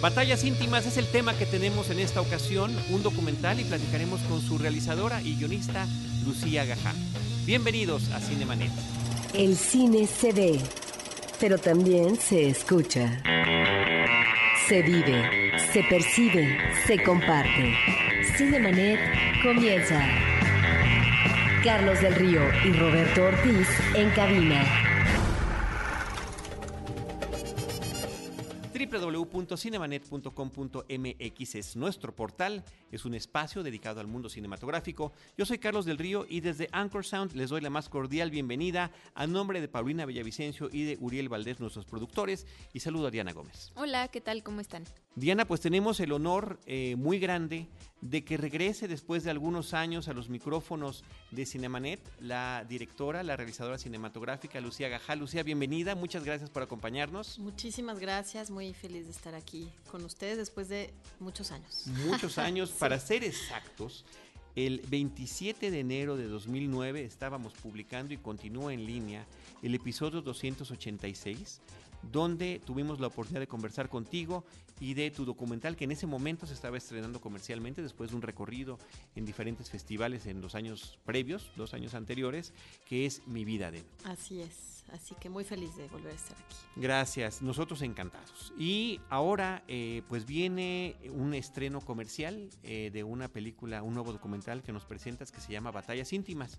Batallas íntimas es el tema que tenemos en esta ocasión, un documental y platicaremos con su realizadora y guionista Lucía Gajá. Bienvenidos a Cinemanet. El cine se ve, pero también se escucha. Se vive, se percibe, se comparte. Cinemanet comienza. Carlos del Río y Roberto Ortiz en cabina. www.cinemanet.com.mx es nuestro portal, es un espacio dedicado al mundo cinematográfico. Yo soy Carlos del Río y desde Anchor Sound les doy la más cordial bienvenida a nombre de Paulina Villavicencio y de Uriel Valdés, nuestros productores, y saludo a Diana Gómez. Hola, ¿qué tal? ¿Cómo están? Diana, pues tenemos el honor eh, muy grande de que regrese después de algunos años a los micrófonos de Cinemanet la directora, la realizadora cinematográfica Lucía Gajá. Lucía, bienvenida, muchas gracias por acompañarnos. Muchísimas gracias, muy feliz de estar aquí con ustedes después de muchos años. Muchos años, para ser exactos. El 27 de enero de 2009 estábamos publicando y continúa en línea el episodio 286 donde tuvimos la oportunidad de conversar contigo y de tu documental que en ese momento se estaba estrenando comercialmente después de un recorrido en diferentes festivales en los años previos, dos años anteriores, que es Mi vida de. Así es, así que muy feliz de volver a estar aquí. Gracias, nosotros encantados. Y ahora eh, pues viene un estreno comercial eh, de una película, un nuevo documental que nos presentas que se llama Batallas íntimas.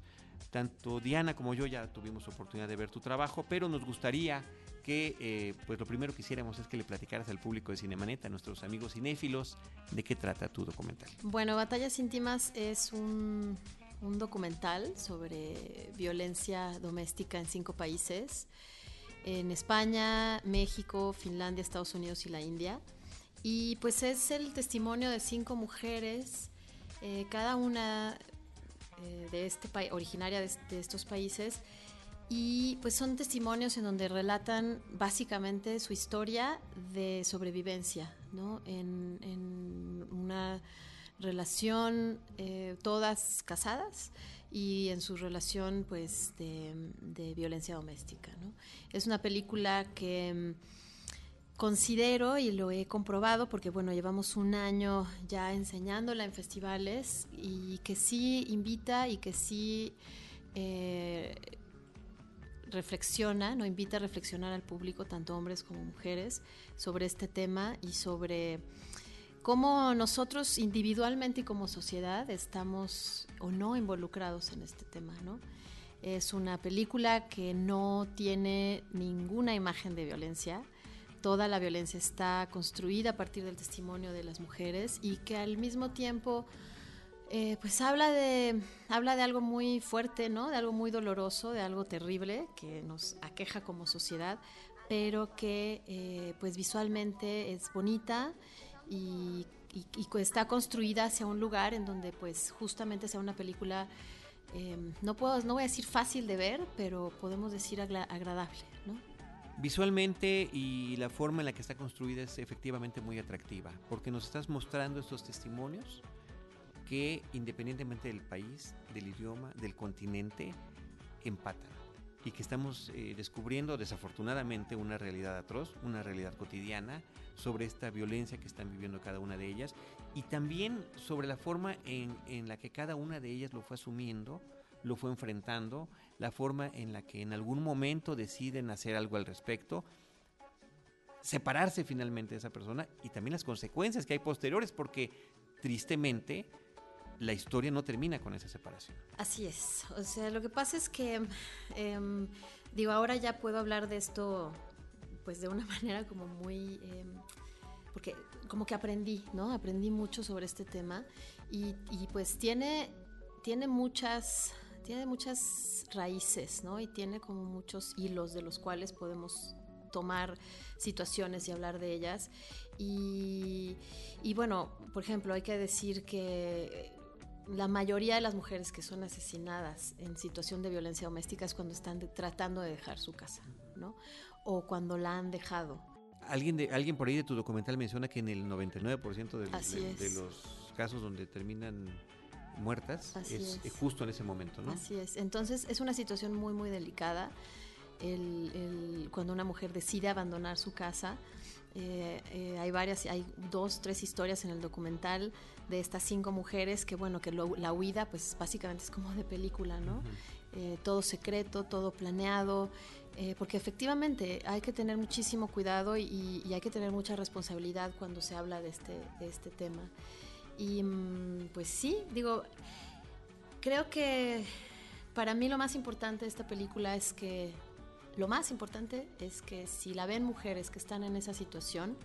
Tanto Diana como yo ya tuvimos oportunidad de ver tu trabajo, pero nos gustaría que eh, pues lo primero que hiciéramos es que le platicaras al público de Cinemanet, a nuestros amigos cinéfilos, de qué trata tu documental. Bueno, Batallas Íntimas es un, un documental sobre violencia doméstica en cinco países, en España, México, Finlandia, Estados Unidos y la India. Y pues es el testimonio de cinco mujeres, eh, cada una eh, de este originaria de, de estos países, y pues son testimonios en donde relatan básicamente su historia de sobrevivencia, ¿no? En, una relación, eh, todas casadas, y en su relación pues de, violencia doméstica, ¿no? Es una película que mm, considero y lo he comprobado porque bueno llevamos un año ya enseñándola en festivales y que sí invita y que sí eh, reflexiona, no invita a reflexionar al público, tanto hombres como mujeres, sobre este tema y sobre cómo nosotros individualmente y como sociedad estamos o no involucrados en este tema, ¿no? Es una película que no tiene ninguna imagen de violencia. Toda la violencia está construida a partir del testimonio de las mujeres y que al mismo tiempo eh, pues habla de, habla de algo muy fuerte, ¿no? De algo muy doloroso, de algo terrible que nos aqueja como sociedad, pero que eh, pues visualmente es bonita y, está construida hacia un lugar en donde pues justamente sea una película, em, no, puedo, no voy a decir fácil de ver, pero podemos decir agradable. Visualmente y la forma en la que está construida es efectivamente muy atractiva, porque nos estás mostrando estos testimonios que independientemente del país, del idioma, del continente, empatan y que estamos eh, descubriendo desafortunadamente una realidad atroz, una realidad cotidiana sobre esta violencia que están viviendo cada una de ellas y también sobre la forma en, en la que cada una de ellas lo fue asumiendo, lo fue enfrentando, la forma en la que en algún momento deciden hacer algo al respecto, separarse finalmente de esa persona y también las consecuencias que hay posteriores, porque tristemente la historia no termina con esa separación. Así es. O sea, lo que pasa es que, em, digo, ahora ya puedo hablar de esto, pues de una manera como muy, em, porque como que aprendí, ¿no? Aprendí mucho sobre este tema y, pues tiene, tiene muchas, tiene muchas raíces, ¿no? Y tiene como muchos hilos de los cuales podemos tomar situaciones y hablar de ellas. Y, y, bueno, por ejemplo, hay que decir que la mayoría de las mujeres que son asesinadas en situación de violencia doméstica es cuando están tratando de dejar su casa, ¿no? O cuando la han dejado. Alguien, de, alguien por ahí de tu documental menciona que en el 99% de, de, los casos donde terminan muertas es, justo en ese momento, ¿no? Así es. Entonces es una situación muy, muy delicada. El, cuando una mujer decide abandonar su casa Eh, eh, hay varias, hay dos, tres historias en el documental de estas cinco mujeres que, bueno, que la huida, pues básicamente es como de película, ¿no? Eh, todo secreto, todo planeado, porque efectivamente hay que tener muchísimo cuidado y, hay que tener mucha responsabilidad cuando se habla de este, de este tema. Y mm, pues sí, digo, creo que para mí lo más importante de esta película es que lo más importante es que si la ven mujeres que están en esa situación,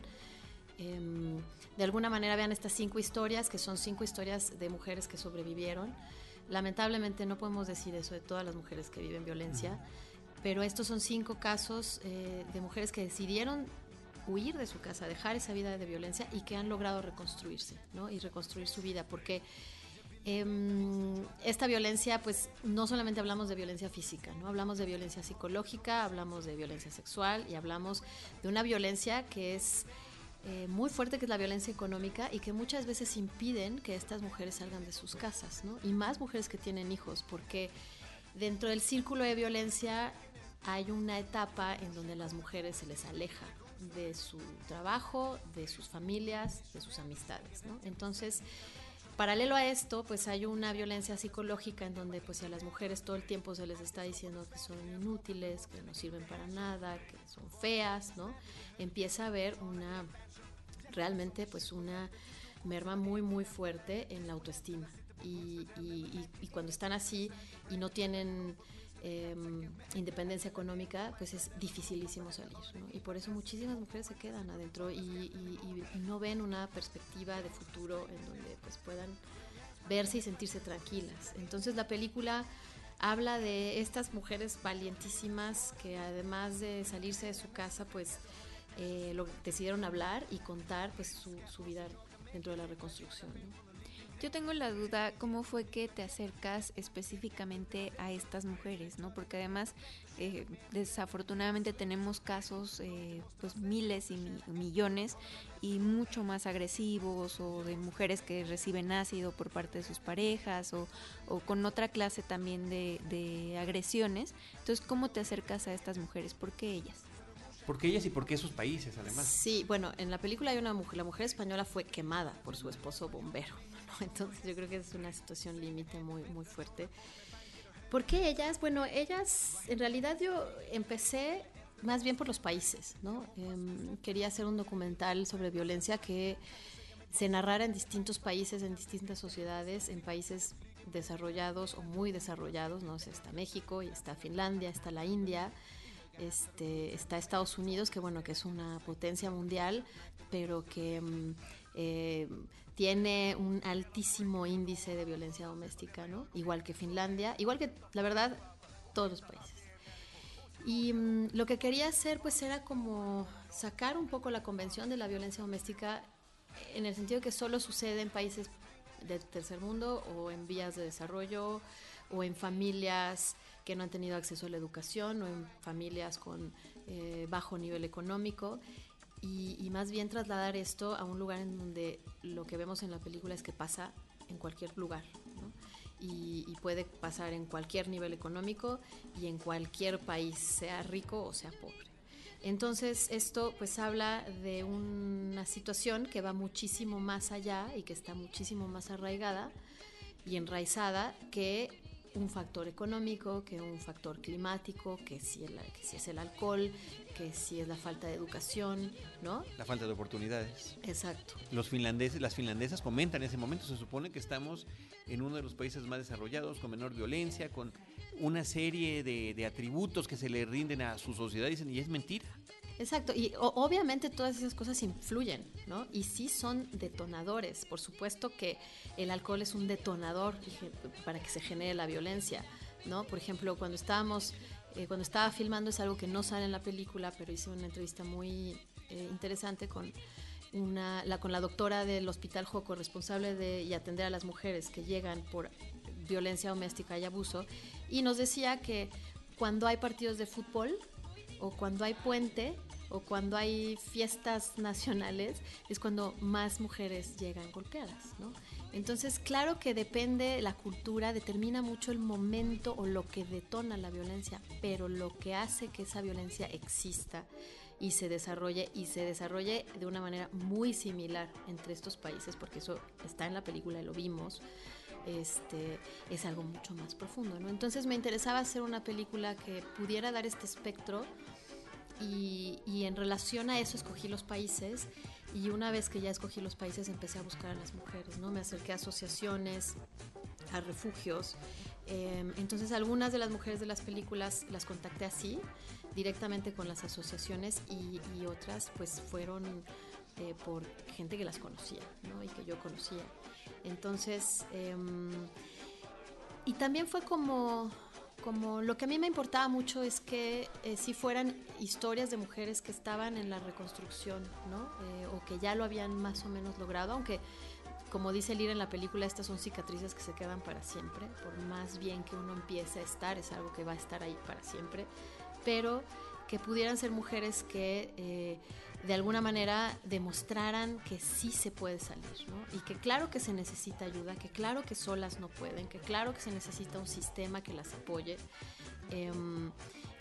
em, de alguna manera vean estas cinco historias, que son cinco historias de mujeres que sobrevivieron. Lamentablemente no podemos decir eso de todas las mujeres que viven violencia, pero estos son cinco casos eh, de mujeres que decidieron huir de su casa, dejar esa vida de violencia y que han logrado reconstruirse, ¿no? Y reconstruir su vida, porque Em, esta violencia, pues no solamente hablamos de violencia física, ¿no? Hablamos de violencia psicológica, hablamos de violencia sexual y hablamos de una violencia que es eh, muy fuerte, que es la violencia económica y que muchas veces impiden que estas mujeres salgan de sus casas, ¿no? Y más mujeres que tienen hijos, porque dentro del círculo de violencia hay una etapa en donde las mujeres se les aleja de su trabajo, de sus familias, de sus amistades, ¿no? Entonces, Paralelo a esto, pues hay una violencia psicológica en donde pues a las mujeres todo el tiempo se les está diciendo que son inútiles, que no sirven para nada, que son feas, ¿no? Empieza a haber una realmente pues una merma muy muy fuerte en la autoestima y, y cuando están así y no tienen Em, independencia económica, pues es dificilísimo salir. Y por eso muchísimas mujeres se quedan adentro y, no ven una perspectiva de futuro en donde pues puedan verse y sentirse tranquilas. Entonces la película habla de estas mujeres valientísimas que además de salirse de su casa, pues eh, decidieron hablar y contar pues su vida dentro de la reconstrucción. Yo tengo la duda, ¿cómo fue que te acercas específicamente a estas mujeres? ¿no? Porque además, eh, desafortunadamente tenemos casos, eh, pues miles y millones, y mucho más agresivos, o de mujeres que reciben ácido por parte de sus parejas, o, con otra clase también de, de agresiones. Entonces, ¿cómo te acercas a estas mujeres? ¿Por qué ellas? ¿Por qué ellas y por qué esos países, además? Sí, bueno, en la película hay una mujer, la mujer española fue quemada por su esposo bombero. Entonces yo creo que es una situación límite muy, muy fuerte. ¿Por qué ellas? Bueno, ellas, en realidad yo empecé más bien por los países, ¿no? Em, quería hacer un documental sobre violencia que se narrara en distintos países, en distintas sociedades, en países desarrollados o muy desarrollados, ¿no? está México y está Finlandia, está la India, este, está Estados Unidos, que bueno, que es una potencia mundial, pero que em, eh, tiene un altísimo índice de violencia doméstica, ¿no? Igual que Finlandia, igual que, la verdad, todos los países. Y mm, lo que quería hacer, pues, era como sacar un poco la convención de la violencia doméstica en el sentido que solo sucede en países del tercer mundo o en vías de desarrollo o en familias que no han tenido acceso a la educación o en familias con eh, bajo nivel económico y, más bien trasladar esto a un lugar en donde lo que vemos en la película es que pasa en cualquier lugar. Y, puede pasar en cualquier nivel económico y en cualquier país, sea rico o sea pobre. Entonces esto pues habla de una situación que va muchísimo más allá y que está muchísimo más arraigada y enraizada que un factor económico, que un factor climático, que si, que si es el alcohol, que si es la falta de educación, ¿no? La falta de oportunidades. Exacto. Los finlandeses, las finlandesas comentan en ese momento, se supone que estamos en uno de los países más desarrollados, con menor violencia, con una serie de, de atributos que se le rinden a su sociedad, dicen, y es mentira. Exacto, y obviamente todas esas cosas influyen, ¿no? Y sí son detonadores. Por supuesto que el alcohol es un detonador para que se genere la violencia, ¿no? Por ejemplo, cuando estábamos, eh, cuando estaba filmando es algo que no sale en la película, pero hice una entrevista muy eh, interesante con una, la, con la doctora del Hospital Joco, responsable de y atender a las mujeres que llegan por violencia doméstica y abuso, y nos decía que cuando hay partidos de fútbol o cuando hay puente, o cuando hay fiestas nacionales es cuando más mujeres llegan golpeadas, ¿no? Entonces, claro que depende, la cultura determina mucho el momento o lo que detona la violencia, pero lo que hace que esa violencia exista y se desarrolle y se desarrolle de una manera muy similar entre estos países, porque eso está en la película y lo vimos. Este, es algo mucho más profundo, ¿no? Entonces me interesaba hacer una película que pudiera dar este espectro y, en relación a eso escogí los países y una vez que ya escogí los países empecé a buscar a las mujeres, ¿no? Me acerqué a asociaciones, a refugios. Eh, entonces algunas de las mujeres de las películas las contacté así, directamente con las asociaciones y, otras pues fueron eh, por gente que las conocía ¿no? y que yo conocía. Entonces, eh, y también fue como, como lo que a mí me importaba mucho es que eh, si fueran historias de mujeres que estaban en la reconstrucción, ¿no? Eh, o que ya lo habían más o menos logrado, aunque como dice Lira en la película, estas son cicatrices que se quedan para siempre, por más bien que uno empiece a estar, es algo que va a estar ahí para siempre, pero que pudieran ser mujeres que eh, de alguna manera demostraran que sí se puede salir, ¿no? Y que claro que se necesita ayuda, que claro que solas no pueden, que claro que se necesita un sistema que las apoye, eh,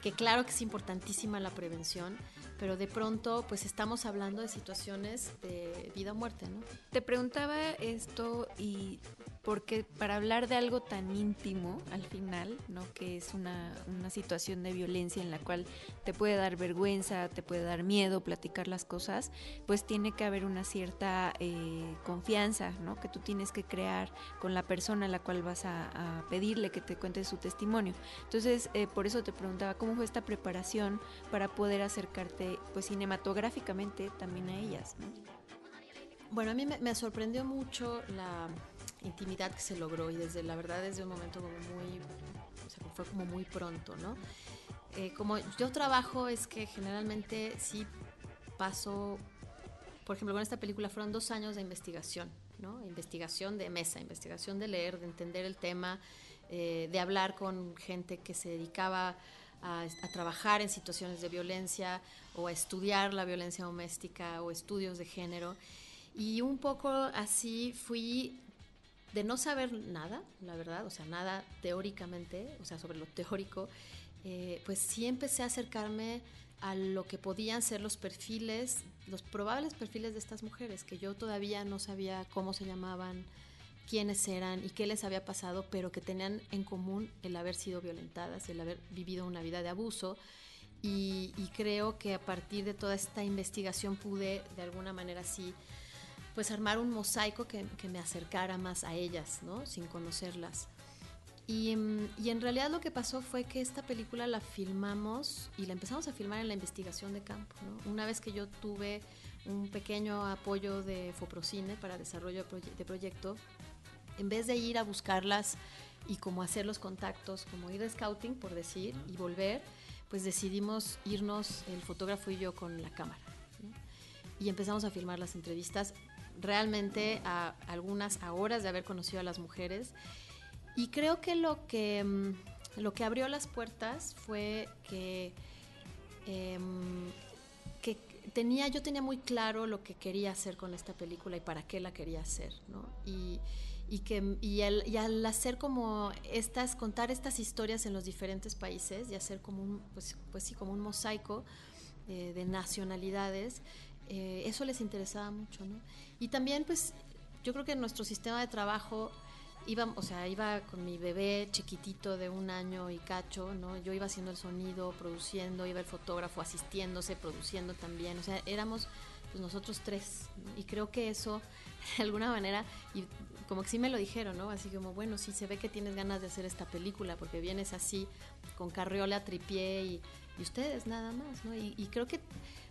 que claro que es importantísima la prevención, pero de pronto pues estamos hablando de situaciones de vida o muerte, ¿no? Te preguntaba esto y porque para hablar de algo tan íntimo al final, ¿no? que es una, una, situación de violencia en la cual te puede dar vergüenza, te puede dar miedo platicar las cosas, pues tiene que haber una cierta eh, confianza ¿no? que tú tienes que crear con la persona a la cual vas a, pedirle que te cuente su testimonio. Entonces, eh, por eso te preguntaba cómo fue esta preparación para poder acercarte pues cinematográficamente también a ellas. ¿no? Bueno, a mí me sorprendió mucho la intimidad que se logró y desde la verdad desde un momento como muy, fue como muy pronto, ¿no? Eh, como yo trabajo es que generalmente sí paso, por ejemplo, con esta película fueron dos años de investigación, ¿no? Investigación de mesa, investigación de leer, de entender el tema, eh, de hablar con gente que se dedicaba a, trabajar en situaciones de violencia o a estudiar la violencia doméstica o estudios de género. Y un poco así fui de no saber nada, la verdad, o sea, nada teóricamente, o sea, sobre lo teórico, eh, pues sí empecé a acercarme a lo que podían ser los perfiles, los probables perfiles de estas mujeres, que yo todavía no sabía cómo se llamaban, quiénes eran y qué les había pasado, pero que tenían en común el haber sido violentadas, el haber vivido una vida de abuso. Y, y creo que a partir de toda esta investigación pude, de alguna manera, sí, pues armar un mosaico que, que, me acercara más a ellas, ¿no? Sin conocerlas. Y, y, en realidad lo que pasó fue que esta película la filmamos y la empezamos a filmar en la investigación de campo, ¿no? Una vez que yo tuve un pequeño apoyo de Foprocine para desarrollo de, proye de proyecto, en vez de ir a buscarlas y como hacer los contactos, como ir de scouting, por decir, y volver, pues decidimos irnos el fotógrafo y yo con la cámara. ¿no? Y empezamos a filmar las entrevistas realmente a algunas horas de haber conocido a las mujeres. Y creo que lo que, mm, lo que abrió las puertas fue que, eh, que tenía, yo tenía muy claro lo que quería hacer con esta película y para qué la quería hacer, ¿no? Y, y que y al, hacer como estas contar estas historias en los diferentes países y hacer como un pues, pues sí como un mosaico eh, de nacionalidades eh, eso les interesaba mucho, ¿no? Y también, pues, yo creo que nuestro sistema de trabajo iba, o sea, iba con mi bebé chiquitito de un año y cacho, ¿no? Yo iba haciendo el sonido, produciendo, iba el fotógrafo asistiéndose, produciendo también, o sea, éramos pues nosotros tres, ¿no? y creo que eso, de alguna manera, y como que sí me lo dijeron, ¿no? Así como, bueno, sí se ve que tienes ganas de hacer esta película, porque vienes así, con carriola, tripié y, ustedes nada más, ¿no? Y creo que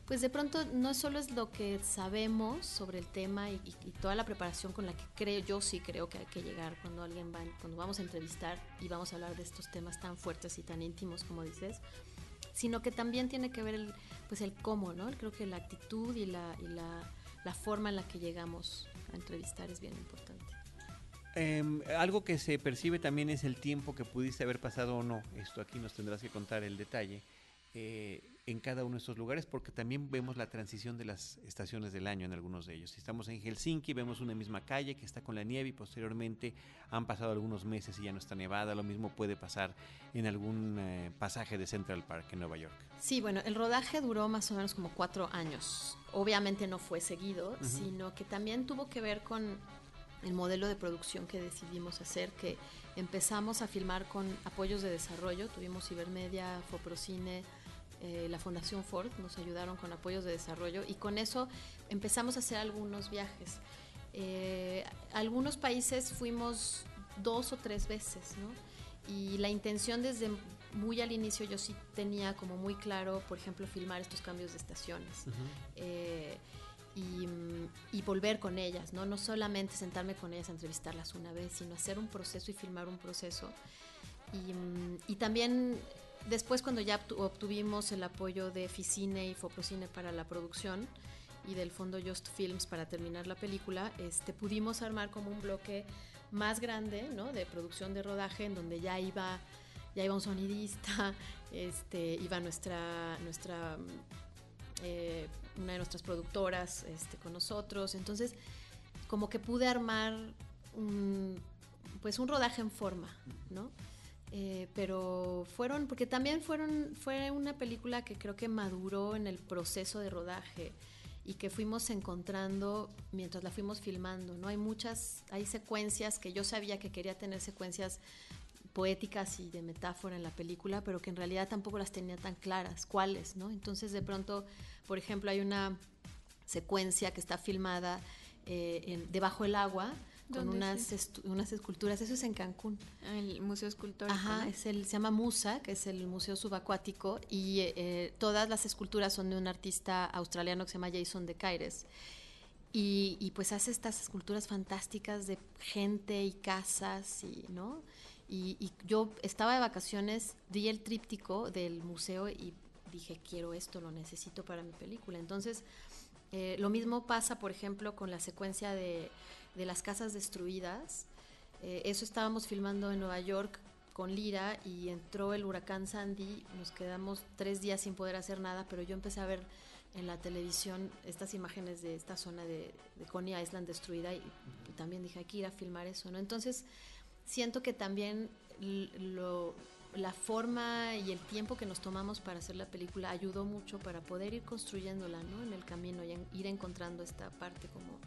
pues de pronto no solo es lo que sabemos sobre el tema y, y, toda la preparación con la que creo, yo sí creo que hay que llegar cuando alguien va, cuando vamos a entrevistar y vamos a hablar de estos temas tan fuertes y tan íntimos como dices, sino que también tiene que ver el, pues el cómo, ¿no? Creo que la actitud y la, y la, la forma en la que llegamos a entrevistar es bien importante. Eh, algo que se percibe también es el tiempo que pudiste haber pasado o no. Esto aquí nos tendrás que contar el detalle eh, en cada uno de estos lugares porque también vemos la transición de las estaciones del año en algunos de ellos. Si estamos en Helsinki, vemos una misma calle que está con la nieve y posteriormente han pasado algunos meses y ya no está nevada. Lo mismo puede pasar en algún eh, pasaje de Central Park en Nueva York. Sí, bueno, el rodaje duró más o menos como cuatro años. Obviamente no fue seguido, sino que también tuvo que ver con el modelo de producción que decidimos hacer, que empezamos a filmar con apoyos de desarrollo. Tuvimos Ibermedia, Foprocine, eh, la Fundación Ford nos ayudaron con apoyos de desarrollo y con eso empezamos a hacer algunos viajes. Eh, algunos países fuimos dos o tres veces, ¿no? Y la intención desde muy al inicio yo sí tenía como muy claro, por ejemplo, filmar estos cambios de estaciones. Eh, y, volver con ellas, ¿no? No solamente sentarme con ellas a entrevistarlas una vez, sino hacer un proceso y filmar un proceso. Y, y también Después, cuando ya obtuvimos el apoyo de Ficine y Foprocine para la producción y del fondo Just Films para terminar la película, este, pudimos armar como un bloque más grande ¿no? de producción de rodaje en donde ya iba, ya iba un sonidista, este, iba nuestra, nuestra eh, una de nuestras productoras este, con nosotros. Entonces, como que pude armar un, pues un rodaje en forma, ¿no? Eh, pero fueron, porque también fueron, fue una película que creo que maduró en el proceso de rodaje y que fuimos encontrando mientras la fuimos filmando, ¿no? Hay muchas, hay secuencias que yo sabía que quería tener secuencias poéticas y de metáfora en la película, pero que en realidad tampoco las tenía tan claras, cuáles, ¿no? Entonces de pronto, por ejemplo, hay una secuencia que está filmada eh, en, debajo del agua, con unas, unas esculturas. Eso es en Cancún. El Museo Escultórico. Ajá, es el, se llama Musa, que es el Museo Subacuático, y eh, todas las esculturas son de un artista australiano que se llama Jason de Caires. Y, y, pues hace estas esculturas fantásticas de gente y casas, y, ¿no? Y, y yo estaba de vacaciones, di el tríptico del museo y dije, quiero esto, lo necesito para mi película. Entonces, eh, lo mismo pasa, por ejemplo, con la secuencia de de las casas destruidas. Eh, eso estábamos filmando en Nueva York con Lira y entró el huracán Sandy, nos quedamos tres días sin poder hacer nada, pero yo empecé a ver en la televisión estas imágenes de esta zona de, Coney Island destruida y, también dije, hay que ir a filmar eso, ¿no? Entonces, siento que también lo, la forma y el tiempo que nos tomamos para hacer la película ayudó mucho para poder ir construyéndola, ¿no? En el camino y ir encontrando esta parte como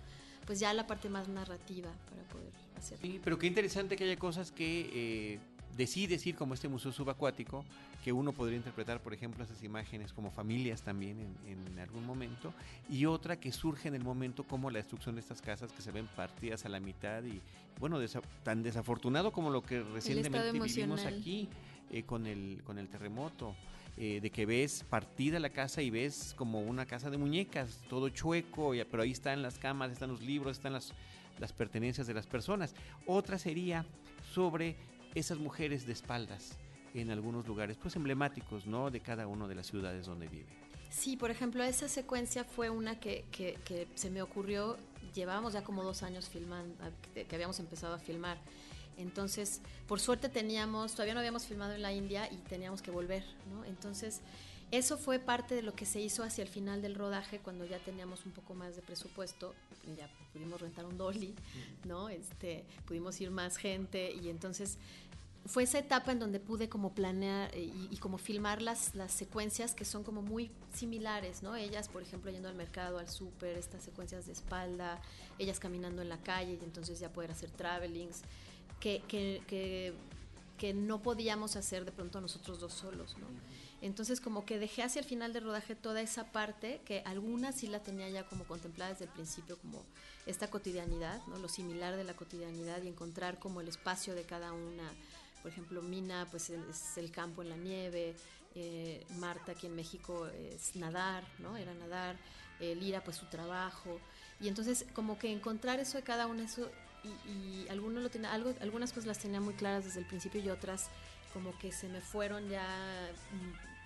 pues ya la parte más narrativa para poder hacerlo. Sí, pero qué interesante que haya cosas que eh, decides ir como este museo subacuático, que uno podría interpretar, por ejemplo, esas imágenes como familias también en, algún momento, y otra que surge en el momento como la destrucción de estas casas que se ven partidas a la mitad y, bueno, tan desafortunado como lo que recientemente vivimos aquí eh, con, el, con el terremoto. Eh, de que ves partida la casa y ves como una casa de muñecas, todo chueco, pero ahí están las camas, están los libros, están las, las pertenencias de las personas. Otra sería sobre esas mujeres de espaldas en algunos lugares, pues emblemáticos, ¿no? De cada una de las ciudades donde vive. Sí, por ejemplo, esa secuencia fue una que, que se me ocurrió, llevábamos ya como dos años filmando, que habíamos empezado a filmar. Entonces, por suerte teníamos, todavía no habíamos filmado en la India y teníamos que volver, ¿no? Entonces, eso fue parte de lo que se hizo hacia el final del rodaje, cuando ya teníamos un poco más de presupuesto, ya pudimos rentar un dolly, ¿no? Este, pudimos ir más gente y entonces fue esa etapa en donde pude como planear y, como filmar las, las secuencias que son como muy similares, ¿no? Ellas, por ejemplo, yendo al mercado, al súper, estas secuencias de espalda, ellas caminando en la calle y entonces ya poder hacer travelings que, que, que, no podíamos hacer de pronto nosotros dos solos, ¿no? Entonces como que dejé hacia el final del rodaje toda esa parte, que algunas sí la tenía ya como contemplada desde el principio, como esta cotidianidad, ¿no? Lo similar de la cotidianidad y encontrar como el espacio de cada una. Por ejemplo, Mina pues es el campo en la nieve, eh, Marta aquí en México es nadar, ¿no? Era nadar, eh, Lira pues su trabajo. Y entonces como que encontrar eso de cada una, eso y, algunos lo tenía, algo, algunas cosas las tenía muy claras desde el principio y otras como que se me fueron ya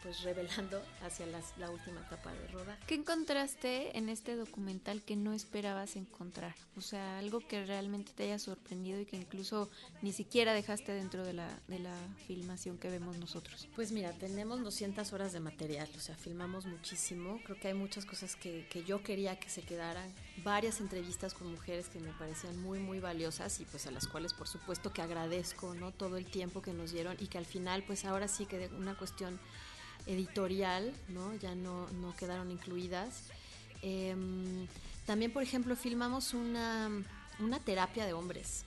pues revelando hacia las- la última etapa de rodaje. ¿Qué encontraste en este documental que no esperabas encontrar? O sea, algo que realmente te haya sorprendido y que incluso ni siquiera dejaste dentro de la, de la filmación que vemos nosotros. Pues mira, tenemos 200 horas de material, o sea, filmamos muchísimo. Creo que hay muchas cosas que, que yo quería que se quedaran. Varias entrevistas con mujeres que me parecían muy, muy valiosas y pues a las cuales por supuesto que agradezco, ¿no? Todo el tiempo que nos dieron y que al final pues ahora sí que de una cuestión editorial, ¿no? Ya no, no quedaron incluidas. Em, también, por ejemplo, filmamos una, una terapia de hombres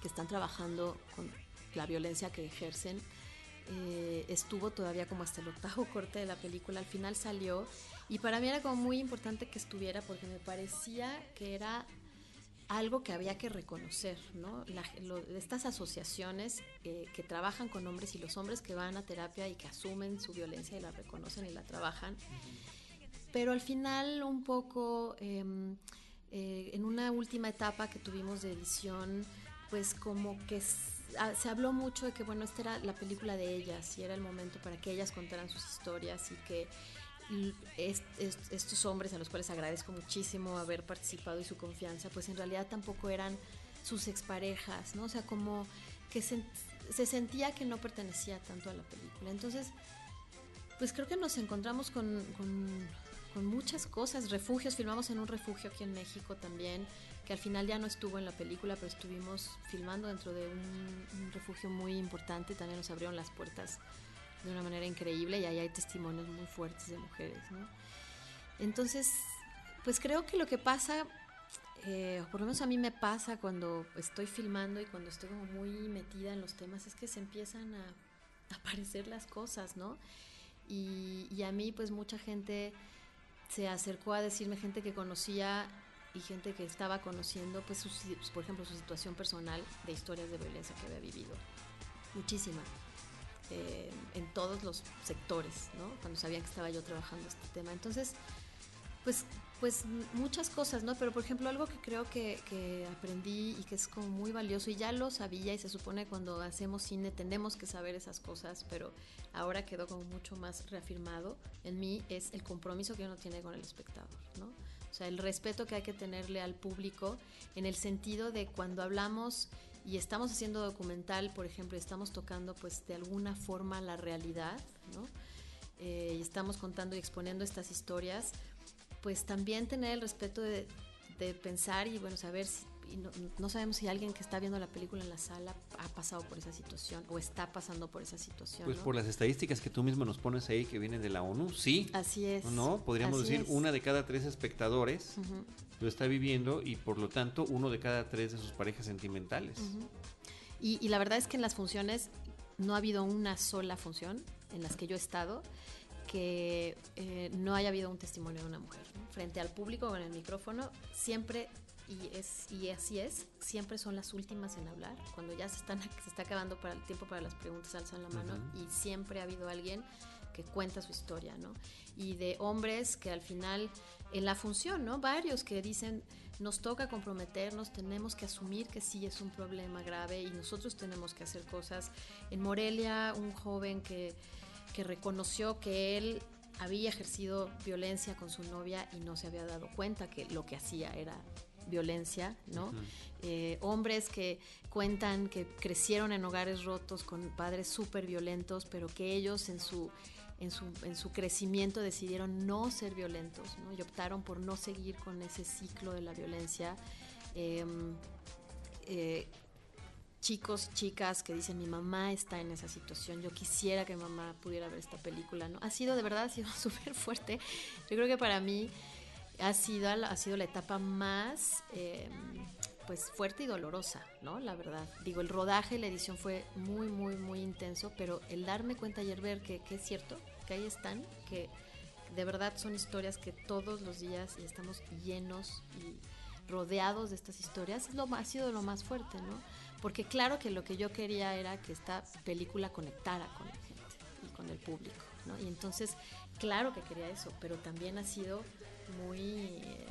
que están trabajando con la violencia que ejercen. Eh, estuvo todavía como hasta el octavo corte de la película, al final salió y para mí era como muy importante que estuviera porque me parecía que era algo que había que reconocer, ¿no? La- lo- estas asociaciones eh, que trabajan con hombres y los hombres que van a terapia y que asumen su violencia y la reconocen y la trabajan, pero al final un poco em, eh, en una última etapa que tuvimos de edición, pues como que se habló mucho de que bueno, esta era la película de ellas y era el momento para que ellas contaran sus historias y que est- est- estos hombres a los cuales agradezco muchísimo haber participado y su confianza, pues en realidad tampoco eran sus exparejas, ¿no? O sea, como que se, se sentía que no pertenecía tanto a la película. Entonces, pues creo que nos encontramos con, con- con muchas cosas, refugios, filmamos en un refugio aquí en México también, que al final ya no estuvo en la película, pero estuvimos filmando dentro de un, un refugio muy importante, también nos abrieron las puertas de una manera increíble y ahí hay testimonios muy fuertes de mujeres. Entonces, pues creo que lo que pasa, eh, por lo menos a mí me pasa cuando estoy filmando y cuando estoy como muy metida en los temas, es que se empiezan a aparecer las cosas, ¿no? Y, a mí, pues mucha gente se acercó a decirme, gente que conocía y gente que estaba conociendo, pues, por ejemplo, su situación personal de historias de violencia que había vivido. Muchísima. Eh, en todos los sectores, ¿no? Cuando sabían que estaba yo trabajando este tema. Entonces, pues, pues muchas cosas, ¿no? Pero por ejemplo, algo que creo que, que aprendí y que es como muy valioso, y ya lo sabía, y se supone cuando hacemos cine tenemos que saber esas cosas, pero ahora quedó como mucho más reafirmado en mí, es el compromiso que uno tiene con el espectador, ¿no? O sea, el respeto que hay que tenerle al público en el sentido de cuando hablamos y estamos haciendo documental, por ejemplo, y estamos tocando pues de alguna forma la realidad, ¿no? Eh, y estamos contando y exponiendo estas historias, pues también tener el respeto de, de pensar y bueno, saber si, y no, no sabemos si alguien que está viendo la película en la sala ha pasado por esa situación o está pasando por esa situación. Pues ¿no? por las estadísticas que tú mismo nos pones ahí que vienen de la ONU, sí. Así es. ¿No? Podríamos así decir es. una de cada tres espectadores Ujú. Lo está viviendo y por lo tanto uno de cada tres de sus parejas sentimentales. Y, y la verdad es que en las funciones no ha habido una sola función en las que yo he estado que eh, no haya habido un testimonio de una mujer. ¿no? Frente al público con el micrófono, siempre, y, es, y así es, siempre son las últimas en hablar. Cuando ya se, están, se está acabando para el tiempo para las preguntas, alzan la mano y siempre ha habido alguien que cuenta su historia, ¿no? Y de hombres que al final, en la función, ¿no? Varios que dicen, nos toca comprometernos, tenemos que asumir que sí es un problema grave y nosotros tenemos que hacer cosas. En Morelia, un joven que, que reconoció que él había ejercido violencia con su novia y no se había dado cuenta que lo que hacía era violencia, ¿no? Eh, hombres que cuentan que crecieron en hogares rotos con padres súper violentos, pero que ellos en su, en, su, en su crecimiento decidieron no ser violentos ¿no? y optaron por no seguir con ese ciclo de la violencia. Eh, eh, chicos chicas que dicen mi mamá está en esa situación, yo quisiera que mamá pudiera ver esta película, ¿no? Ha sido de verdad, ha sido súper fuerte. Yo creo que para mí ha sido, ha sido la etapa más eh, pues fuerte y dolorosa, ¿no? La verdad. Digo, el rodaje, la edición fue muy, muy, muy intenso, pero el darme cuenta ayer ver que, que es cierto, que ahí están, que de verdad son historias que todos los días y estamos llenos y rodeados de estas historias, lo, ha sido lo más fuerte, ¿no? Porque claro que lo que yo quería era que esta película conectara con la gente y con el público, ¿no? Y entonces, claro que quería eso, pero también ha sido muy... eh,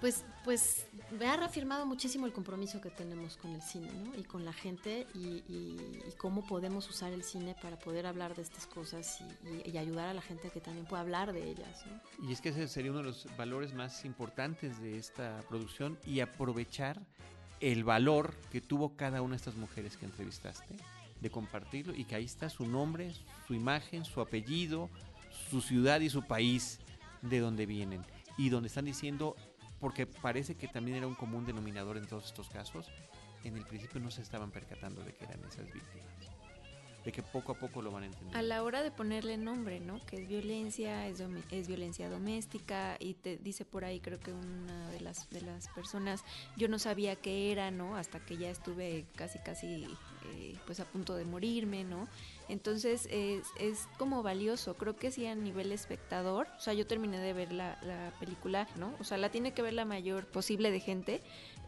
Pues, pues me ha reafirmado muchísimo el compromiso que tenemos con el cine, ¿no? Y con la gente y, cómo podemos usar el cine para poder hablar de estas cosas y, ayudar a la gente que también pueda hablar de ellas, ¿no? Y es que ese sería uno de los valores más importantes de esta producción y aprovechar el valor que tuvo cada una de estas mujeres que entrevistaste de compartirlo y que ahí está su nombre, su imagen, su apellido, su ciudad y su país de donde vienen y donde están diciendo porque parece que también era un común denominador en todos estos casos, en el principio no se estaban percatando de que eran esas víctimas, de que poco a poco lo van a entender. A la hora de ponerle nombre, ¿no? Que es violencia, es, es violencia doméstica y te dice por ahí creo que una de las de las personas, yo no sabía qué era, ¿no? Hasta que ya estuve casi casi eh, pues a punto de morirme, ¿no? Entonces es, es, como valioso, creo que sí a nivel espectador, o sea, yo terminé de ver la, la película, ¿no? O sea, la tiene que ver la mayor posible de gente,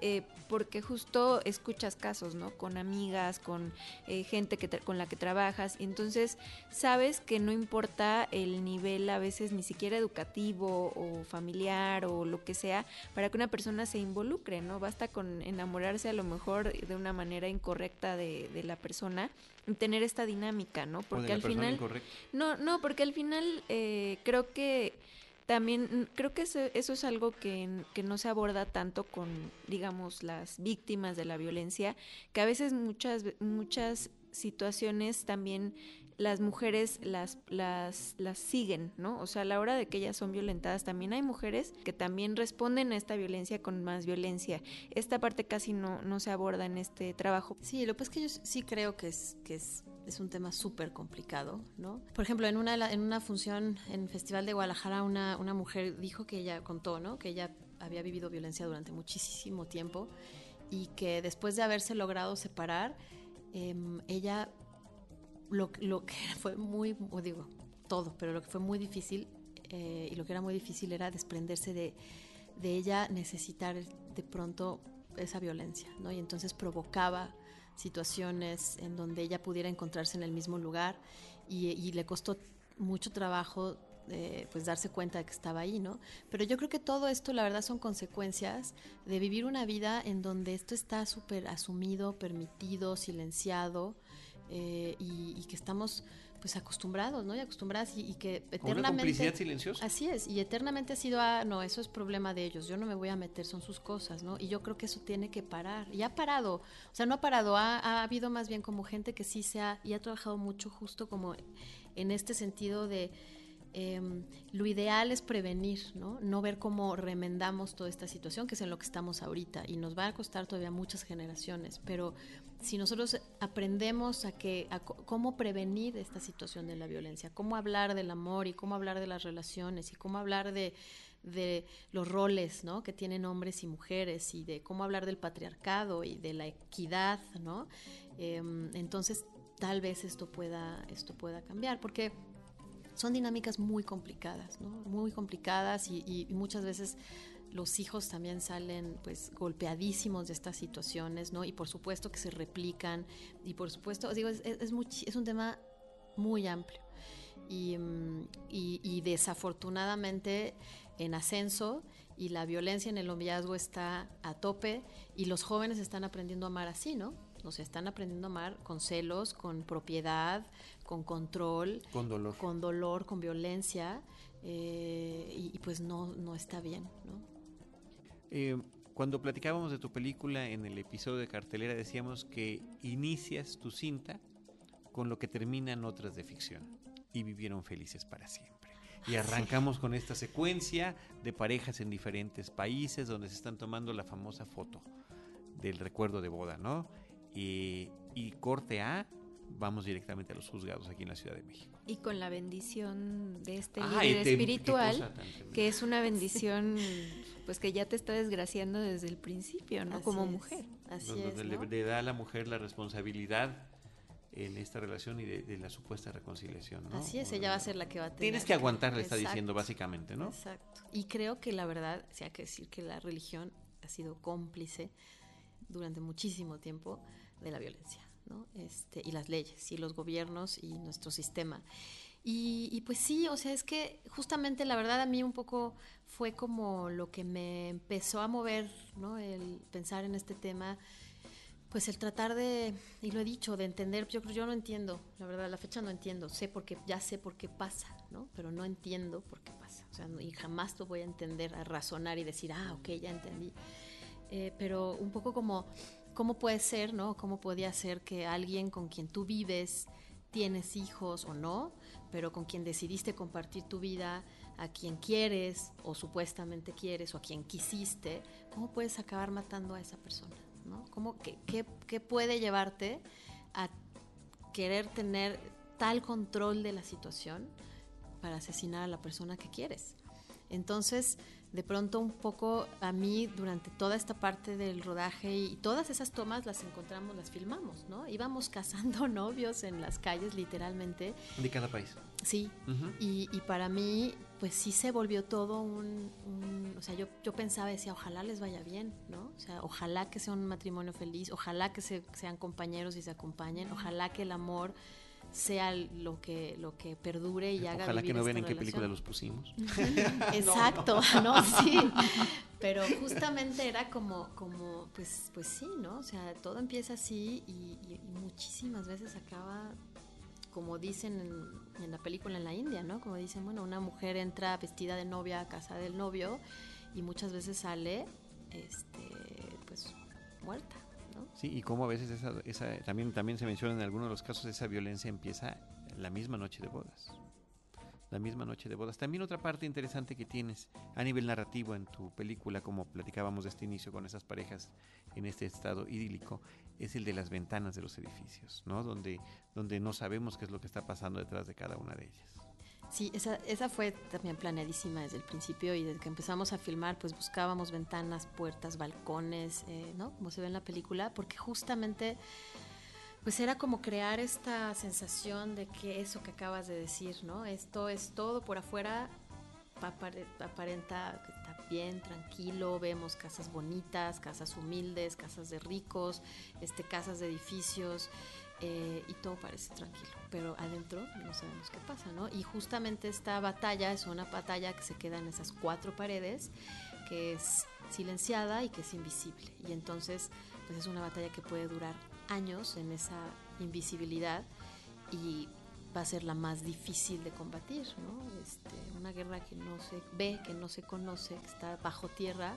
eh, porque justo escuchas casos, ¿no? Con amigas, con eh, gente que con la que trabajas, entonces sabes que no importa el nivel a veces ni siquiera educativo o familiar o lo que sea, para que una persona se involucre, ¿no? Basta con enamorarse a lo mejor de una manera incorrecta de, de la persona tener esta dinámica, ¿no? Porque al final... No, no, porque al final eh, creo que también creo que eso, es algo que, que, no se aborda tanto con, digamos, las víctimas de la violencia, que a veces muchas, muchas situaciones también las mujeres las, las, siguen, ¿no? O sea, a la hora de que ellas son violentadas, también hay mujeres que también responden a esta violencia con más violencia. Esta parte casi no, no se aborda en este trabajo. Sí, lo que es que yo sí creo que es, que es es un tema súper complicado, ¿no? Por ejemplo, en una, en una función en Festival de Guadalajara, una, una mujer dijo que ella contó, ¿no? Que ella había vivido violencia durante muchísimo tiempo y que después de haberse logrado separar, em, ella lo, lo, que fue muy, digo, todo, pero lo que fue muy difícil eh, y lo que era muy difícil era desprenderse de, de ella necesitar de pronto esa violencia, ¿no? Y entonces provocaba situaciones en donde ella pudiera encontrarse en el mismo lugar y, le costó mucho trabajo eh, pues darse cuenta de que estaba ahí, ¿no? Pero yo creo que todo esto, la verdad, son consecuencias de vivir una vida en donde esto está súper asumido, permitido, silenciado eh, y, que estamos pues acostumbrados, ¿no? Y acostumbradas y, que eternamente... Una complicidad silenciosa. Así es, y eternamente ha sido, ah, no, eso es problema de ellos, yo no me voy a meter, son sus cosas, ¿no? Y yo creo que eso tiene que parar. Y ha parado, o sea, no ha parado, ha, ha habido más bien como gente que sí se ha, y ha trabajado mucho justo como en este sentido de Em, lo ideal es prevenir, ¿no? No ver cómo remendamos toda esta situación, que es en lo que estamos ahorita, y nos va a costar todavía muchas generaciones, pero si nosotros aprendemos a que cómo prevenir esta situación de la violencia, cómo hablar del amor y cómo hablar de las relaciones y cómo hablar de, de los roles ¿no? que tienen hombres y mujeres y de cómo hablar del patriarcado y de la equidad, ¿no? Em, entonces tal vez esto pueda, esto pueda cambiar, porque son dinámicas muy complicadas, ¿no? Muy complicadas y, muchas veces los hijos también salen pues golpeadísimos de estas situaciones, ¿no? Y por supuesto que se replican y por supuesto, digo, es, es, un tema muy amplio y, mm, y, y, desafortunadamente en ascenso y la violencia en el noviazgo está a tope y los jóvenes están aprendiendo a amar así, ¿no? O sea, están aprendiendo a amar con celos, con propiedad, con control, con dolor, con, dolor, con violencia, eh, y, pues no, no está bien. ¿no? Eh, cuando platicábamos de tu película en el episodio de cartelera decíamos que inicias tu cinta con lo que terminan otras de ficción y vivieron felices para siempre. Y arrancamos con esta secuencia de parejas en diferentes países donde se están tomando la famosa foto del recuerdo de boda, ¿no? Y, corte A, vamos directamente a los juzgados aquí en la Ciudad de México. Y con la bendición de este líder espiritual, que es una bendición pues que ya te está desgraciando desde el principio, ¿no? Como mujer. Así es, le, da a la mujer la responsabilidad en esta relación y de, la supuesta reconciliación, ¿no? Así es, ella va a ser la que va a tener. Tienes que aguantar, le está diciendo básicamente, ¿no? Exacto. Y creo que la verdad, se ha que decir que la religión ha sido cómplice durante muchísimo tiempo de la violencia, ¿no? Este, y las leyes, y los gobiernos, y nuestro sistema. Y, pues sí, o sea, es que justamente la verdad a mí un poco fue como lo que me empezó a mover, ¿no? El pensar en este tema, pues el tratar de, y lo he dicho, de entender, yo yo no entiendo, la verdad, la fecha no entiendo, sé por qué, ya sé por qué pasa, ¿no? Pero no entiendo por qué pasa, o sea, y jamás lo voy a entender, a razonar y decir, ah, ok, ya entendí. Eh, pero un poco como, ¿cómo puede ser, ¿no? ¿Cómo podía ser que alguien con quien tú vives, tienes hijos o no, pero con quien decidiste compartir tu vida, a quien quieres o supuestamente quieres o a quien quisiste, ¿cómo puedes acabar matando a esa persona? ¿no? ¿Cómo, qué, qué, puede llevarte a querer tener tal control de la situación para asesinar a la persona que quieres? Entonces, de pronto un poco a mí durante toda esta parte del rodaje y todas esas tomas las encontramos, las filmamos, ¿no? Íbamos cazando novios en las calles literalmente. De cada país. Sí, y, para mí pues sí se volvió todo un, o sea, yo, yo pensaba, decía, ojalá les vaya bien, ¿no? O sea, ojalá que sea un matrimonio feliz, ojalá que sean compañeros y se acompañen, ojalá que el amor sea lo que lo que perdure y haga Ojalá que no vean en qué película los pusimos. Exacto, no, sí. Pero justamente era como como pues pues sí, ¿no? O sea, todo empieza así y, muchísimas veces acaba como dicen en, en, la película en la India, ¿no? Como dicen, bueno, una mujer entra vestida de novia a casa del novio y muchas veces sale este pues muerta. Sí, y cómo a veces esa, esa, también, también se menciona en algunos de los casos, esa violencia empieza la misma noche de bodas. La misma noche de bodas. También otra parte interesante que tienes a nivel narrativo en tu película, como platicábamos de este inicio con esas parejas en este estado idílico, es el de las ventanas de los edificios, ¿no? Donde, donde no sabemos qué es lo que está pasando detrás de cada una de ellas. Sí, esa, esa fue también planeadísima desde el principio y desde que empezamos a filmar, pues buscábamos ventanas, puertas, balcones, eh, ¿no? Como se ve en la película, porque justamente, pues era como crear esta sensación de que eso que acabas de decir, ¿no? Esto es todo por afuera, aparenta que está bien, tranquilo, vemos casas bonitas, casas humildes, casas de ricos, este, casas de edificios. Eh, y todo parece tranquilo, pero adentro no sabemos qué pasa, ¿no? Y justamente esta batalla es una batalla que se queda en esas cuatro paredes, que es silenciada y que es invisible. Y entonces, pues es una batalla que puede durar años en esa invisibilidad y va a ser la más difícil de combatir, ¿no? Este, una guerra que no se ve, que no se conoce, que está bajo tierra,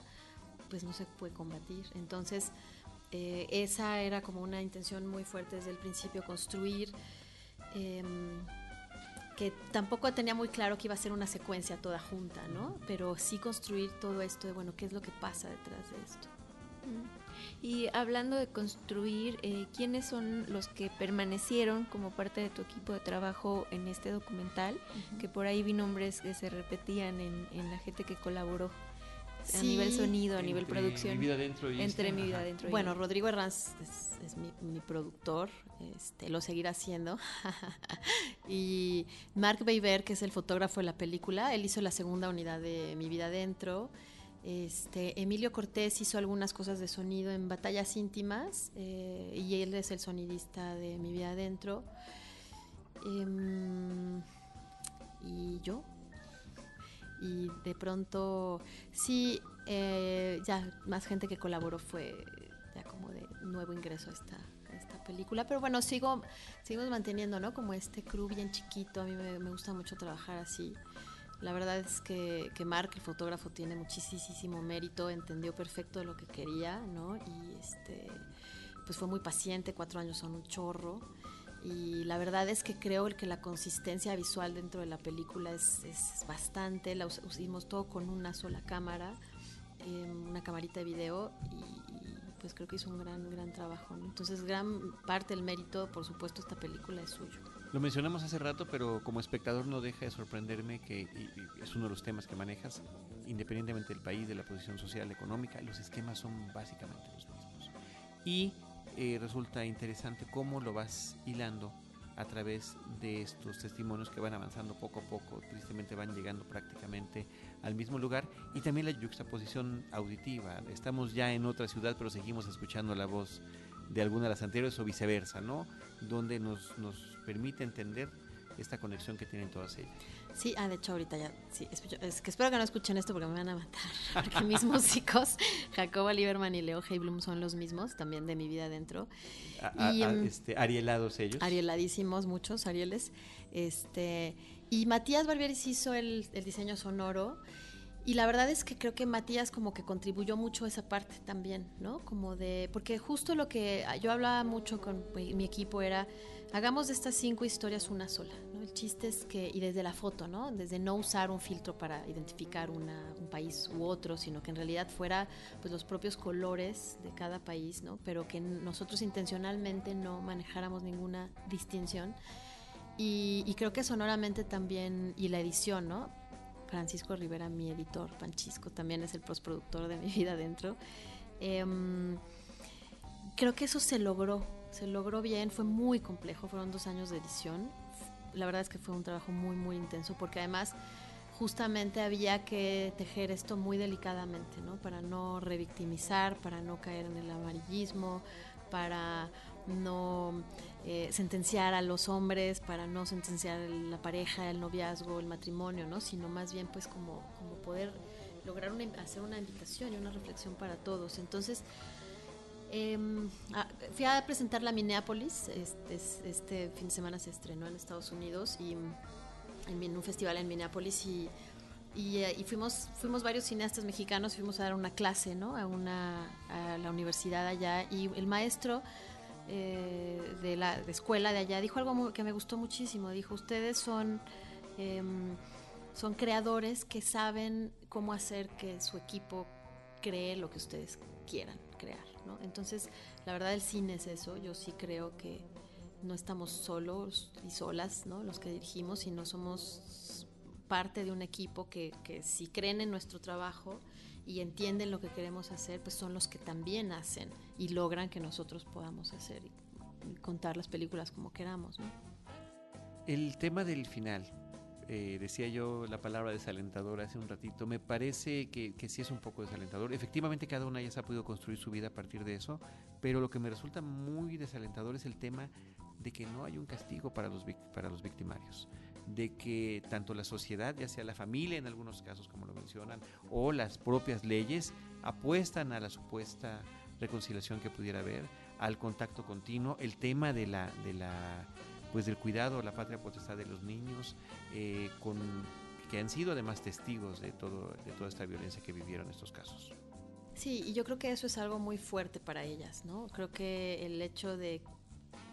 pues no se puede combatir. Entonces, eh, esa era como una intención muy fuerte desde el principio, construir, em, que tampoco tenía muy claro que iba a ser una secuencia toda junta, ¿no? Pero sí construir todo esto de, bueno, ¿qué es lo que pasa detrás de esto? Y hablando de construir, eh, ¿quiénes son los que permanecieron como parte de tu equipo de trabajo en este documental? Que por ahí vi nombres que se repetían en, en la gente que colaboró a nivel sonido, a nivel producción. Mi vida dentro y entre mi vida dentro. Bueno, Rodrigo Herranz es, mi, productor, este, lo seguirá haciendo. y Mark Beiber, que es el fotógrafo de la película, él hizo la segunda unidad de Mi vida dentro. Este, Emilio Cortés hizo algunas cosas de sonido en batallas íntimas eh, y él es el sonidista de Mi vida dentro. Em, y yo, y de pronto sí, eh, ya más gente que colaboró fue ya como de nuevo ingreso a esta, esta película, pero bueno, sigo, seguimos manteniendo, ¿no? Como este crew bien chiquito, a mí me, gusta mucho trabajar así. La verdad es que, que Mark, el fotógrafo, tiene muchísimo mérito, entendió perfecto lo que quería, ¿no? Y este, pues fue muy paciente, cuatro años son un chorro y la verdad es que creo que la consistencia visual dentro de la película es, es bastante, la usamos todo con una sola cámara, em, una camarita de video y, pues creo que hizo un gran, gran trabajo. Entonces gran parte del mérito, por supuesto, esta película es suyo. Lo mencionamos hace rato, pero como espectador no deja de sorprenderme que es uno de los temas que manejas, independientemente del país, de la posición social, económica, los esquemas son básicamente los mismos. Y eh, resulta interesante cómo lo vas hilando a través de estos testimonios que van avanzando poco a poco, tristemente van llegando prácticamente al mismo lugar y también la juxtaposición auditiva. Estamos ya en otra ciudad, pero seguimos escuchando la voz de alguna de las anteriores o viceversa, ¿no? Donde nos, nos permite entender esta conexión que tienen todas ellas. Sí, ah, de hecho ahorita ya, sí, es, que espero que no escuchen esto porque me van a matar, porque mis músicos, Jacoba Lieberman y Leo Heiblum son los mismos, también de mi vida adentro. y, mm, este, arielados ellos. Arieladísimos, muchos arieles. Este, y Matías Barbieris hizo el, el diseño sonoro. Y la verdad es que creo que Matías como que contribuyó mucho a esa parte también, ¿no? Como de, porque justo lo que yo hablaba mucho con mi equipo era, hagamos de estas cinco historias una sola, ¿no? El chiste es que, y desde la foto, ¿no? Desde no usar un filtro para identificar una, un país u otro, sino que en realidad fuera pues los propios colores de cada país, ¿no? Pero que nosotros intencionalmente no manejáramos ninguna distinción. Y, y creo que sonoramente también, y la edición, ¿no? Francisco Rivera, mi editor, Panchisco, también es el postproductor de mi vida adentro. Em, creo que eso se logró, se logró bien, fue muy complejo, fueron dos años de edición. La verdad es que fue un trabajo muy, muy intenso, porque además justamente había que tejer esto muy delicadamente, ¿no? Para no revictimizar, para no caer en el amarillismo, para no eh, sentenciar a los hombres, para no sentenciar la pareja, el noviazgo, el matrimonio, ¿no? Sino más bien pues como, como poder lograr una, hacer una invitación y una reflexión para todos. Entonces, em, ah, fui a presentar la Minneapolis, este, este, fin de semana se estrenó en Estados Unidos y en un festival en Minneapolis eh, y, fuimos fuimos varios cineastas mexicanos fuimos a dar una clase no a una la universidad allá y el maestro eh, de la escuela de allá dijo algo que me gustó muchísimo. Dijo, ustedes son, em, son creadores que saben cómo hacer que su equipo cree lo que ustedes quieran crear. Entonces, la verdad el cine es eso. Yo sí creo que no estamos solos y solas ¿no? los que dirigimos, sino somos parte de un equipo que, que si creen en nuestro trabajo, y entienden lo que queremos hacer, pues son los que también hacen y logran que nosotros podamos hacer y, contar las películas como queramos. El tema del final, eh, decía yo la palabra desalentador hace un ratito, me parece que, que, sí es un poco desalentador. Efectivamente cada una ya se ha podido construir su vida a partir de eso, pero lo que me resulta muy desalentador es el tema de que no hay un castigo para los, para los victimarios de que tanto la sociedad, ya sea la familia en algunos casos como lo mencionan, o las propias leyes, apuestan a la supuesta reconciliación que pudiera haber, al contacto continuo, el tema de la, de la pues del cuidado, la patria potestad de los niños, eh, con, que han sido además testigos de todo, de toda esta violencia que vivieron estos casos. Sí, y yo creo que eso es algo muy fuerte para ellas, ¿no? Creo que el hecho de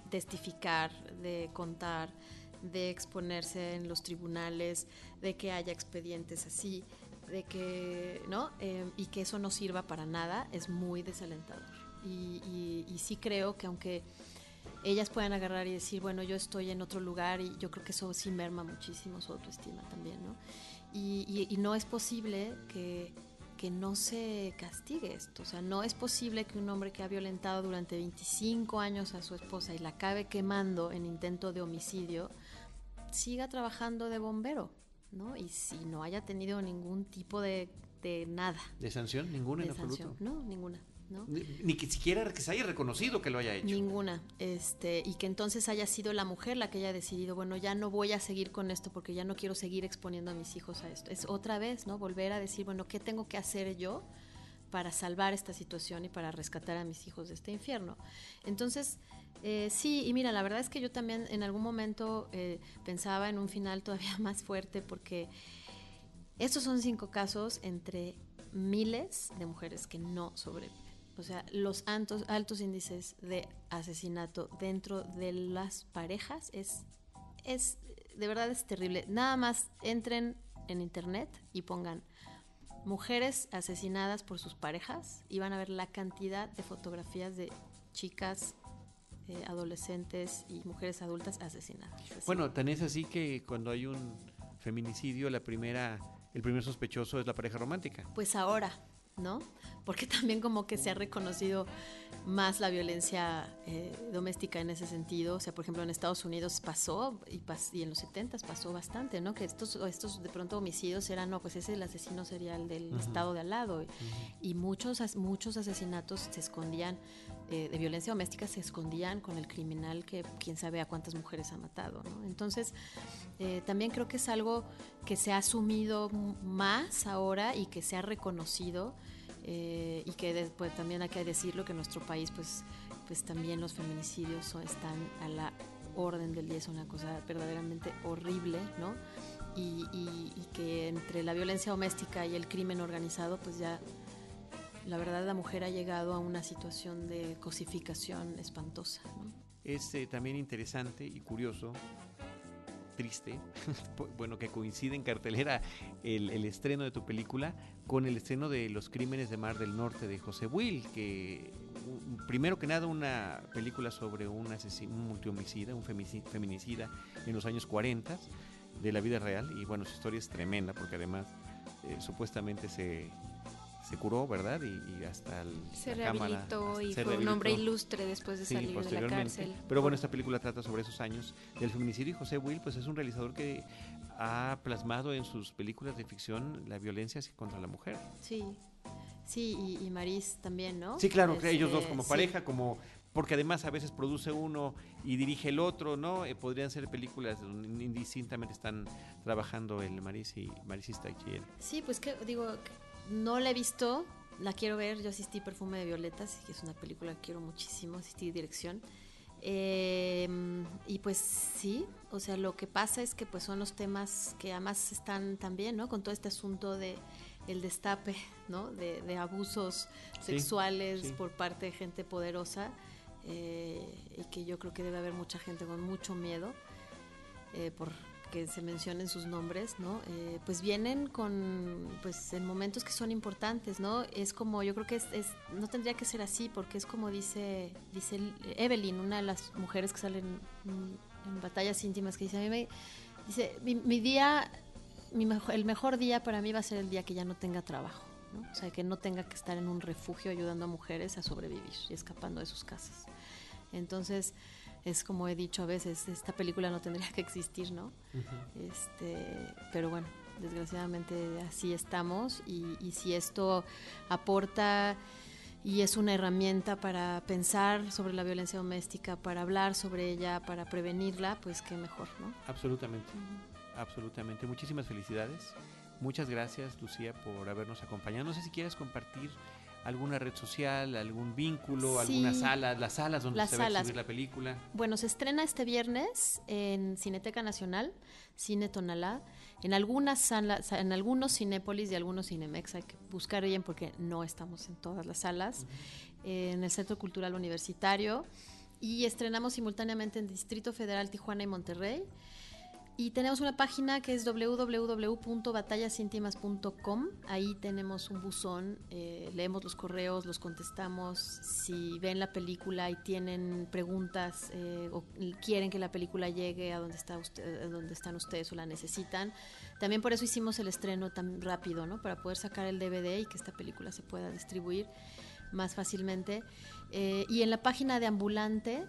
testificar, de contar, de exponerse en los tribunales, de que haya expedientes así, de que, ¿no? Em, y que eso no sirva para nada, es muy desalentador. Y, y, sí creo que aunque ellas puedan agarrar y decir, bueno, yo estoy en otro lugar y yo creo que eso sí merma muchísimo su autoestima también, ¿no? Y, y, no es posible que, que, no se castigue esto, o sea, no es posible que un hombre que ha violentado durante 25 años a su esposa y la acabe quemando en intento de homicidio, siga trabajando de bombero, ¿no? Y si no haya tenido ningún tipo de, de nada. ¿De sanción? ¿Ninguna en absoluto? No, ninguna. ¿No? Ni, que siquiera que se haya reconocido que lo haya hecho. Ninguna. Este, y que entonces haya sido la mujer la que haya decidido, bueno, ya no voy a seguir con esto porque ya no quiero seguir exponiendo a mis hijos a esto. Es otra vez, ¿no? Volver a decir, bueno, ¿qué tengo que hacer yo para salvar esta situación y para rescatar a mis hijos de este infierno? Entonces, eh, sí, y mira, la verdad es que yo también en algún momento eh, pensaba en un final todavía más fuerte porque estos son cinco casos entre miles de mujeres que no sobreviven. O sea, los altos, altos índices de asesinato dentro de las parejas es, es, de verdad es terrible. Nada más entren en internet y pongan mujeres asesinadas por sus parejas y van a ver la cantidad de fotografías de chicas eh, adolescentes y mujeres adultas asesinadas. Bueno, tan es así que cuando hay un feminicidio, la primera, el primer sospechoso es la pareja romántica. Pues ahora, ¿no? porque también como que se ha reconocido más la violencia eh, doméstica en ese sentido. O sea, por ejemplo, en Estados Unidos pasó y, y en los 70 pasó bastante, ¿no? Que estos, estos de pronto homicidios eran, no, pues ese es el asesino serial del estado de al lado. Y muchos, muchos asesinatos se escondían, eh, de violencia doméstica se escondían con el criminal que quién sabe a cuántas mujeres ha matado, ¿no? Entonces, eh, también creo que es algo que se ha asumido más ahora y que se ha reconocido eh, y que después también hay que decirlo que en nuestro país pues, pues también los feminicidios están a la orden del día, es una cosa verdaderamente horrible, ¿no? Y, que entre la violencia doméstica y el crimen organizado pues ya la verdad la mujer ha llegado a una situación de cosificación espantosa. ¿no? Es eh, también interesante y curioso triste, bueno, que coincide en cartelera el, estreno de tu película con el estreno de Los Crímenes de Mar del Norte de José Will, que primero que nada una película sobre un asesino, un multihomicida, un feminicida en los años 40 de la vida real y bueno, su historia es tremenda porque además eh, supuestamente se se curó, ¿verdad? Y, hasta el, se rehabilitó y fue un hombre ilustre después de salir de la cárcel. Pero bueno, esta película trata sobre esos años del feminicidio y José Will, pues es un realizador que ha plasmado en sus películas de ficción la violencia contra la mujer. Sí. Sí, y, Maris también, ¿no? Sí, claro, que ellos dos como pareja, como porque además a veces produce uno y dirige el otro, ¿no? Eh, podrían ser películas donde indistintamente están trabajando el Maris y Marisista y él. Sí, pues que digo, no la he visto, la quiero ver. Yo asistí Perfume de Violetas, que es una película que quiero muchísimo, asistí dirección. Em, y pues sí, o sea, lo que pasa es que pues son los temas que además están también, ¿no? Con todo este asunto de el destape, ¿no? De, abusos sexuales por parte de gente poderosa eh, y que yo creo que debe haber mucha gente con mucho miedo eh, por que se mencionen sus nombres, ¿no? Eh, pues vienen con, pues en momentos que son importantes, ¿no? Es como, yo creo que es, no tendría que ser así, porque es como dice, dice Evelyn, una de las mujeres que salen en, batallas íntimas, que dice, a mí me, dice, mi, día, mi el mejor día para mí va a ser el día que ya no tenga trabajo, ¿no? O sea, que no tenga que estar en un refugio ayudando a mujeres a sobrevivir y escapando de sus casas. Entonces, es como he dicho a veces, esta película no tendría que existir, ¿no? este, pero bueno, desgraciadamente así estamos y, si esto aporta y es una herramienta para pensar sobre la violencia doméstica, para hablar sobre ella, para prevenirla, pues qué mejor, ¿no? Absolutamente, absolutamente. Muchísimas felicidades. Muchas gracias, Lucía, por habernos acompañado. No sé si quieres compartir alguna red social, algún vínculo, alguna sala, las salas donde se va a exhibir la película. Bueno, se estrena este viernes en Cineteca Nacional, Cine Tonalá, en algunas salas, en algunos Cinépolis y algunos Cinemex, hay que buscar bien porque no estamos en todas las salas, en el Centro Cultural Universitario. Y estrenamos simultáneamente en Distrito Federal, Tijuana y Monterrey. Y tenemos una página que es www.batallasintimas.com. Ahí tenemos un buzón, eh, leemos los correos, los contestamos. Si ven la película y tienen preguntas eh, o quieren que la película llegue a donde, está usted, a donde están ustedes o la necesitan. También por eso hicimos el estreno tan rápido, ¿no? Para poder sacar el DVD y que esta película se pueda distribuir más fácilmente. Eh, y en la página de Ambulante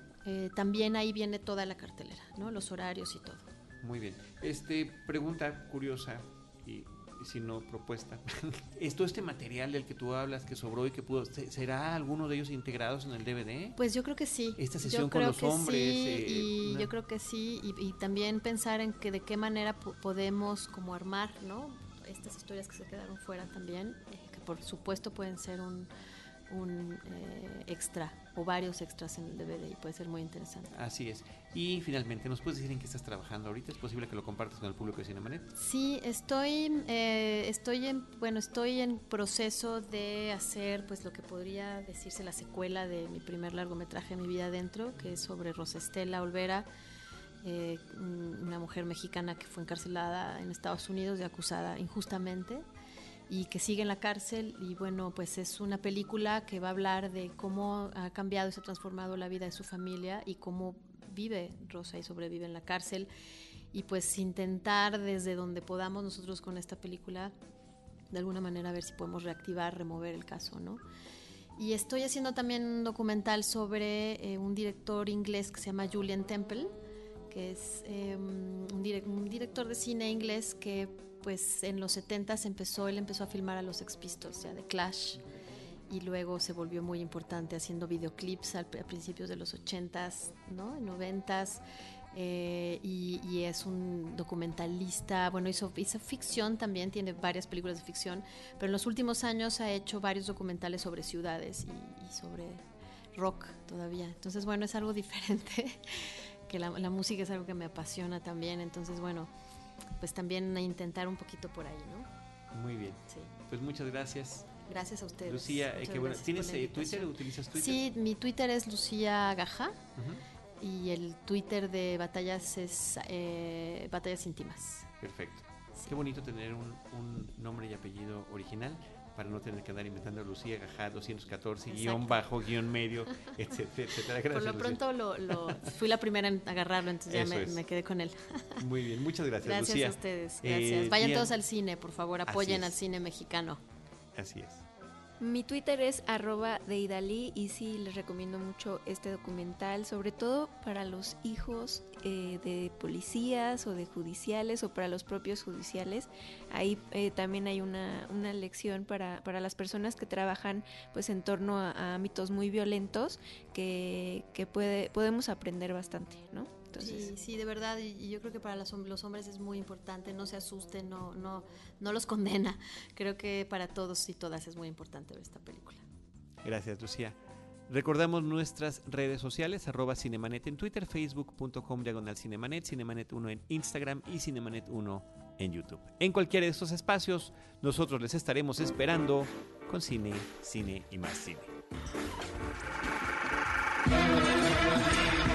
también ahí viene toda la cartelera, ¿no? Los horarios y todo. Muy bien. Este, pregunta curiosa y, si no propuesta. ¿Esto, este material del que tú hablas, que sobró y que pudo, ¿será alguno de ellos integrados en el DVD? Pues yo creo que sí. Esta sesión con los hombres. Sí, y yo creo que sí. Y, también pensar en que de qué manera podemos como armar, ¿no? Estas historias que se quedaron fuera también, eh, que por supuesto pueden ser un un eh, extra o varios extras en el DVD y puede ser muy interesante. Así es. Y finalmente, ¿nos puedes decir en qué estás trabajando ahorita? ¿Es posible que lo compartas con el público de Cinemanet? Sí, estoy, eh, estoy en, bueno, estoy en proceso de hacer, pues, lo que podría decirse la secuela de mi primer largometraje, Mi vida adentro, que es sobre Rosestela Olvera, eh, una mujer mexicana que fue encarcelada en Estados Unidos y acusada injustamente y que sigue en la cárcel y bueno, pues es una película que va a hablar de cómo ha cambiado y se ha transformado la vida de su familia y cómo vive Rosa y sobrevive en la cárcel y pues intentar desde donde podamos nosotros con esta película de alguna manera ver si podemos reactivar, remover el caso, ¿no? Y estoy haciendo también un documental sobre eh, un director inglés que se llama Julian Temple, que es eh, un, un, director de cine inglés que pues en los 70 empezó, él empezó a filmar a los Ex Pistols, o sea, de Clash, y luego se volvió muy importante haciendo videoclips al, a principios de los 80s, ¿no? 90s. Eh, y, es un documentalista, bueno, hizo, hizo ficción también, tiene varias películas de ficción, pero en los últimos años ha hecho varios documentales sobre ciudades y, sobre rock todavía. Entonces, bueno, es algo diferente, que la, música es algo que me apasiona también, entonces, bueno, pues también intentar un poquito por ahí, ¿no? Muy bien. Sí. Pues muchas gracias. Gracias a ustedes. Lucía, eh, bueno, ¿tienes eh, Twitter? ¿Utilizas Twitter? Sí, mi Twitter es Lucía Gaja. Uh -huh y el Twitter de Batallas es eh, Batallas Íntimas. Perfecto. Sí. Qué bonito tener un, un, nombre y apellido original para no tener que andar inventando Lucía Gajá 214, Exacto. guion bajo, guion medio, etcétera. etcétera. Gracias, Por lo pronto lo, lo, fui la primera en agarrarlo, entonces Eso ya me, quedé con él. Muy bien, muchas gracias, gracias Lucía. Gracias a ustedes, gracias. Eh, Vayan bien. todos al cine, por favor, apoyen al cine mexicano. Así es. Mi Twitter es arroba de Idalí y sí les recomiendo mucho este documental, sobre todo para los hijos eh, de policías o de judiciales o para los propios judiciales. Ahí eh, también hay una, una lección para, para, las personas que trabajan pues en torno a, a ámbitos muy violentos que, que puede, podemos aprender bastante, ¿no? Entonces, sí, sí, de verdad, y, yo creo que para los, los, hombres es muy importante, no se asusten, no, no, no los condena. Creo que para todos y todas es muy importante ver esta película. Gracias, Lucía. Recordamos nuestras redes sociales, arroba Cinemanet en Twitter, facebook.com diagonal Cinemanet, Cinemanet1 en Instagram y Cinemanet1 en YouTube. En cualquiera de estos espacios, nosotros les estaremos esperando con cine, cine y más cine.